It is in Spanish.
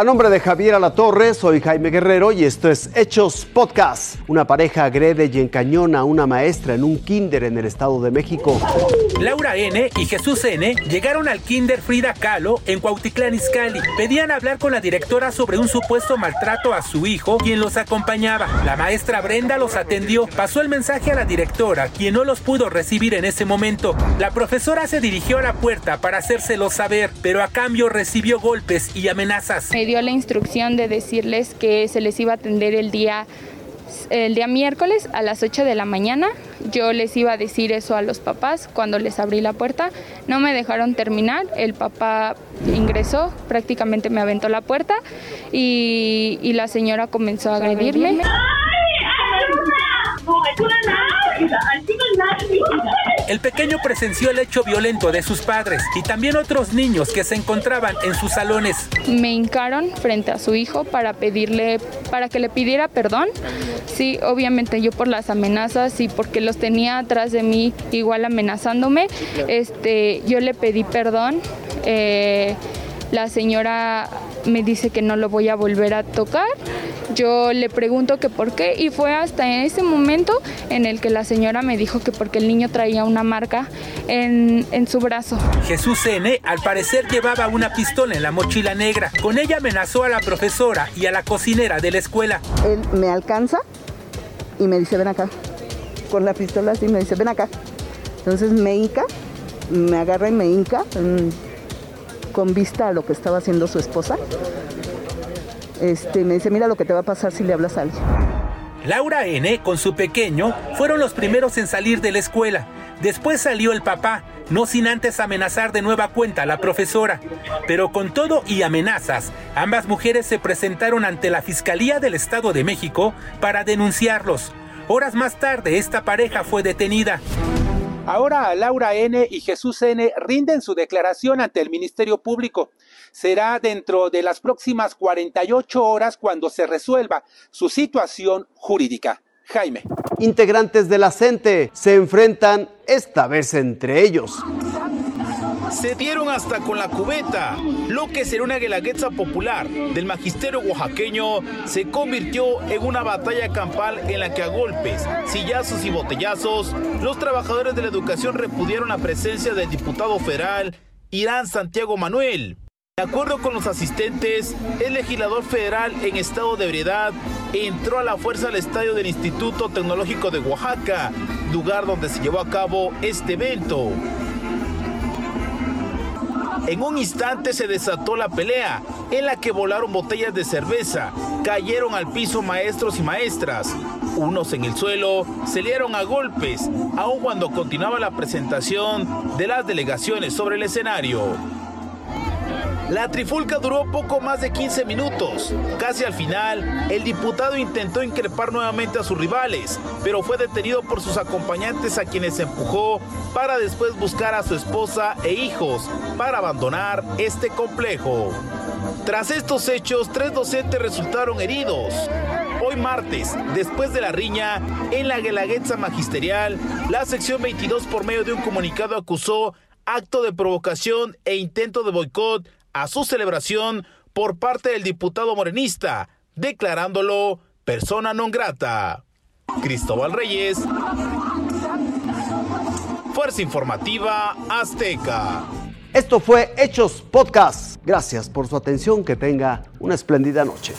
A nombre de Javier Alatorre, soy Jaime Guerrero y esto es Hechos Podcast. Una pareja agrede y encañona a una maestra en un kinder en el Estado de México. Laura N. y Jesús N. llegaron al kinder Frida Kahlo en Cuautitlán Izcalli. Pedían hablar con la directora sobre un supuesto maltrato a su hijo, quien los acompañaba. La maestra Brenda los atendió, pasó el mensaje a la directora, quien no los pudo recibir en ese momento. La profesora se dirigió a la puerta para hacérselo saber, pero a cambio recibió golpes y amenazas dio la instrucción de decirles que se les iba a atender el día el día miércoles a las 8 de la mañana. Yo les iba a decir eso a los papás cuando les abrí la puerta. No me dejaron terminar. El papá ingresó, prácticamente me aventó la puerta y, y la señora comenzó a agredirme. El pequeño presenció el hecho violento de sus padres y también otros niños que se encontraban en sus salones. Me hincaron frente a su hijo para pedirle, para que le pidiera perdón. Sí, obviamente yo por las amenazas y porque los tenía atrás de mí igual amenazándome, este, yo le pedí perdón. Eh, la señora me dice que no lo voy a volver a tocar. Yo le pregunto que por qué y fue hasta ese momento en el que la señora me dijo que porque el niño traía una marca en, en su brazo. Jesús N. al parecer llevaba una pistola en la mochila negra. Con ella amenazó a la profesora y a la cocinera de la escuela. Él me alcanza y me dice ven acá. Con la pistola así me dice ven acá. Entonces me hinca, me agarra y me hinca con vista a lo que estaba haciendo su esposa. Este, me dice, mira lo que te va a pasar si le hablas a alguien. Laura N. con su pequeño fueron los primeros en salir de la escuela. Después salió el papá, no sin antes amenazar de nueva cuenta a la profesora. Pero con todo y amenazas, ambas mujeres se presentaron ante la Fiscalía del Estado de México para denunciarlos. Horas más tarde, esta pareja fue detenida. Ahora Laura N. y Jesús N. rinden su declaración ante el Ministerio Público. Será dentro de las próximas 48 horas cuando se resuelva su situación jurídica. Jaime. Integrantes de la CENTE se enfrentan esta vez entre ellos se dieron hasta con la cubeta. Lo que será una guelaguetza popular del magisterio oaxaqueño se convirtió en una batalla campal en la que a golpes, sillazos y botellazos, los trabajadores de la educación repudiaron la presencia del diputado federal Irán Santiago Manuel. De acuerdo con los asistentes, el legislador federal en estado de ebriedad entró a la fuerza al estadio del Instituto Tecnológico de Oaxaca, lugar donde se llevó a cabo este evento. En un instante se desató la pelea, en la que volaron botellas de cerveza, cayeron al piso maestros y maestras. Unos en el suelo se dieron a golpes, aun cuando continuaba la presentación de las delegaciones sobre el escenario. La trifulca duró poco más de 15 minutos. Casi al final, el diputado intentó increpar nuevamente a sus rivales, pero fue detenido por sus acompañantes a quienes empujó para después buscar a su esposa e hijos para abandonar este complejo. Tras estos hechos, tres docentes resultaron heridos. Hoy martes, después de la riña, en la Guelaguetza Magisterial, la sección 22 por medio de un comunicado acusó acto de provocación e intento de boicot a su celebración por parte del diputado morenista, declarándolo persona non grata. Cristóbal Reyes, Fuerza Informativa Azteca. Esto fue Hechos Podcast. Gracias por su atención. Que tenga una espléndida noche.